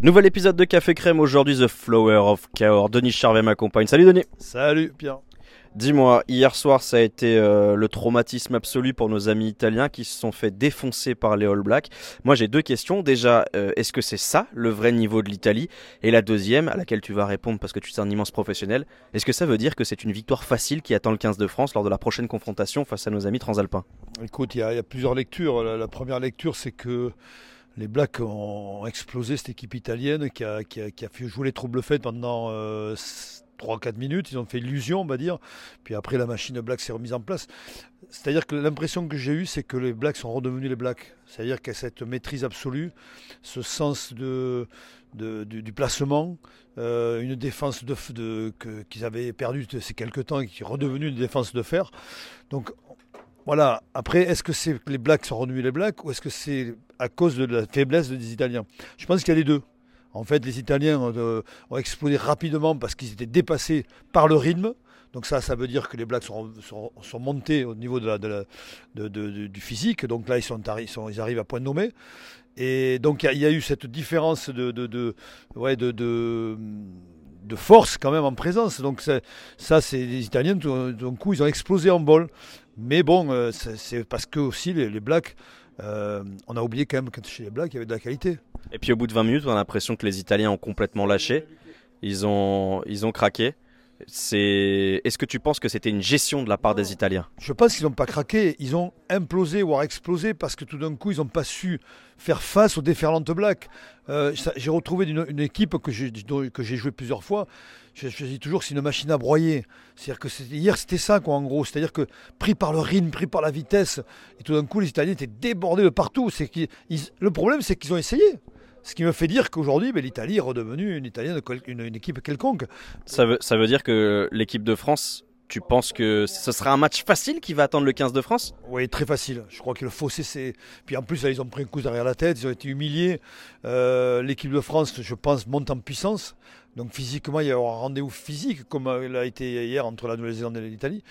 Nouvel épisode de Café Crème aujourd'hui, The Flower of Cahors. Denis Charvet m'accompagne. Salut Denis. Salut Pierre. Dis-moi, hier soir ça a été euh, le traumatisme absolu pour nos amis italiens qui se sont fait défoncer par les All Blacks. Moi j'ai deux questions. Déjà, euh, est-ce que c'est ça le vrai niveau de l'Italie? Et la deuxième, à laquelle tu vas répondre parce que tu es un immense professionnel, est-ce que ça veut dire que c'est une victoire facile qui attend le 15 de France lors de la prochaine confrontation face à nos amis transalpins? Écoute, il y, a plusieurs lectures. La, la première lecture c'est que les Blacks ont explosé cette équipe italienne qui a, fait jouer les troubles faits pendant euh, 3-4 minutes. Ils ont fait illusion, on va dire. Puis après, la machine Black s'est remise en place. C'est-à-dire que l'impression que j'ai eue, c'est que les Blacks sont redevenus les Blacks. C'est-à-dire a cette maîtrise absolue, ce sens de, du, placement, euh, une défense de, qu'ils avaient perdu ces quelques temps et qui est redevenue une défense de fer. Donc voilà. Après, est-ce que c'est les Blacks sont redevenus les Blacks ou est-ce que c'est à cause de la faiblesse des Italiens? Je pense qu'il y a les deux. En fait, les Italiens ont, euh, ont explosé rapidement parce qu'ils étaient dépassés par le rythme. Donc ça, ça veut dire que les Blacks sont, montés au niveau du physique. Donc là, ils, arrivent à point nommé. Et donc il y, a eu cette différence de, force quand même en présence. Donc ça, c'est les Italiens, d'un coup, ils ont explosé en vol. Mais bon, euh, c'est parce que aussi les, Blacks, euh, on a oublié quand même que chez les Blacks, il y avait de la qualité. Et puis au bout de 20 minutes, on a l'impression que les Italiens ont complètement lâché. Ils ont, ils ont craqué. Est-ce que tu penses que c'était une gestion de la part des Italiens? Je pense qu'ils n'ont pas craqué, ils ont implosé, voire explosé, parce que tout d'un coup, ils n'ont pas su faire face aux déferlantes Blacks. Euh, j'ai retrouvé une, équipe que j'ai, que j'ai joué plusieurs fois. Je, dis toujours, c'est une machine à broyer. C'est-à-dire que hier, c'était ça, quoi, en gros. C'est-à-dire que pris par le rythme, pris par la vitesse, et tout d'un coup, les Italiens étaient débordés de partout. C'est le problème, c'est qu'ils ont essayé. Ce qui me fait dire qu'aujourd'hui, ben, l'Italie est redevenue une, Italienne, une, équipe quelconque. Ça veut dire que l'équipe de France, tu penses que ce sera un match facile qui va attendre le 15 de France Oui, très facile. Je crois que le fossé, c'est. Puis en plus, là, ils ont pris un coup derrière la tête, ils ont été humiliés. Euh, l'équipe de France, je pense, monte en puissance. Donc physiquement, il y aura un rendez-vous physique, comme il a été hier entre la Nouvelle-Zélande et l'Italie.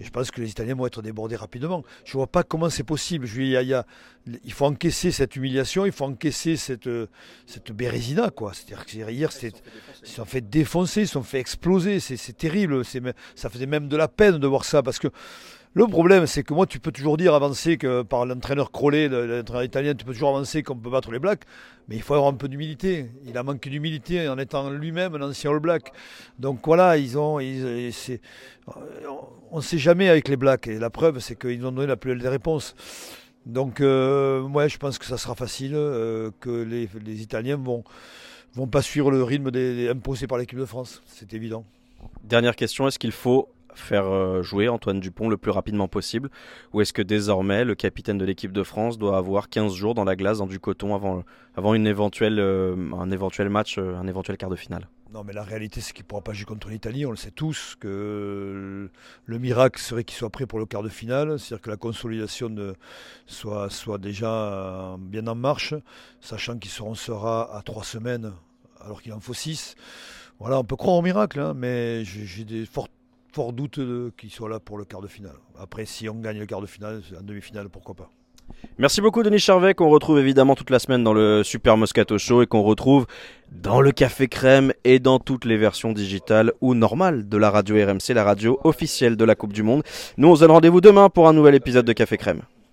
Et je pense que les Italiens vont être débordés rapidement. Je ne vois pas comment c'est possible. Je, il, y a, il, y a, il, faut encaisser cette humiliation, il faut encaisser cette, cette bérésina. C'est-à-dire que hier, ils se sont fait défoncer, ils se sont fait exploser. C'est terrible. Ça faisait même de la peine de voir ça. Parce que le problème, c'est que moi, tu peux toujours dire avancer que par l'entraîneur Crollet, l'entraîneur italien, tu peux toujours avancer qu'on peut battre les Blacks, mais il faut avoir un peu d'humilité. Il a manqué d'humilité en étant lui-même un ancien All Black. Donc voilà, ils ont, ils, on ne sait jamais avec les Blacks. Et la preuve, c'est qu'ils ont donné la plus belle des réponses. Donc, euh, ouais, je pense que ça sera facile, euh, que les, Italiens vont vont pas suivre le rythme imposé par l'équipe de France. C'est évident. Dernière question, est-ce qu'il faut faire euh, jouer Antoine Dupont le plus rapidement possible Ou est-ce que désormais le capitaine de l'équipe de France doit avoir 15 jours dans la glace, dans du coton, avant, avant une éventuelle, euh, un éventuel match, euh, un éventuel quart de finale? Non, mais la réalité, c'est qu'il ne pourra pas jouer contre l'Italie. On le sait tous que le miracle serait qu'il soit prêt pour le quart de finale, c'est-à-dire que la consolidation soit, soit déjà bien en marche, sachant qu'il sera à trois semaines alors qu'il en faut six. Voilà, on peut croire au miracle, hein, mais j'ai des fortes fort doute qu'il soit là pour le quart de finale. Après, si on gagne le quart de finale, en demi-finale, pourquoi pas. Merci beaucoup Denis Charvet qu'on retrouve évidemment toute la semaine dans le Super Moscato Show et qu'on retrouve dans le Café Crème et dans toutes les versions digitales ou normales de la radio RMC, la radio officielle de la Coupe du Monde. Nous on se donne rendez-vous demain pour un nouvel épisode de Café Crème.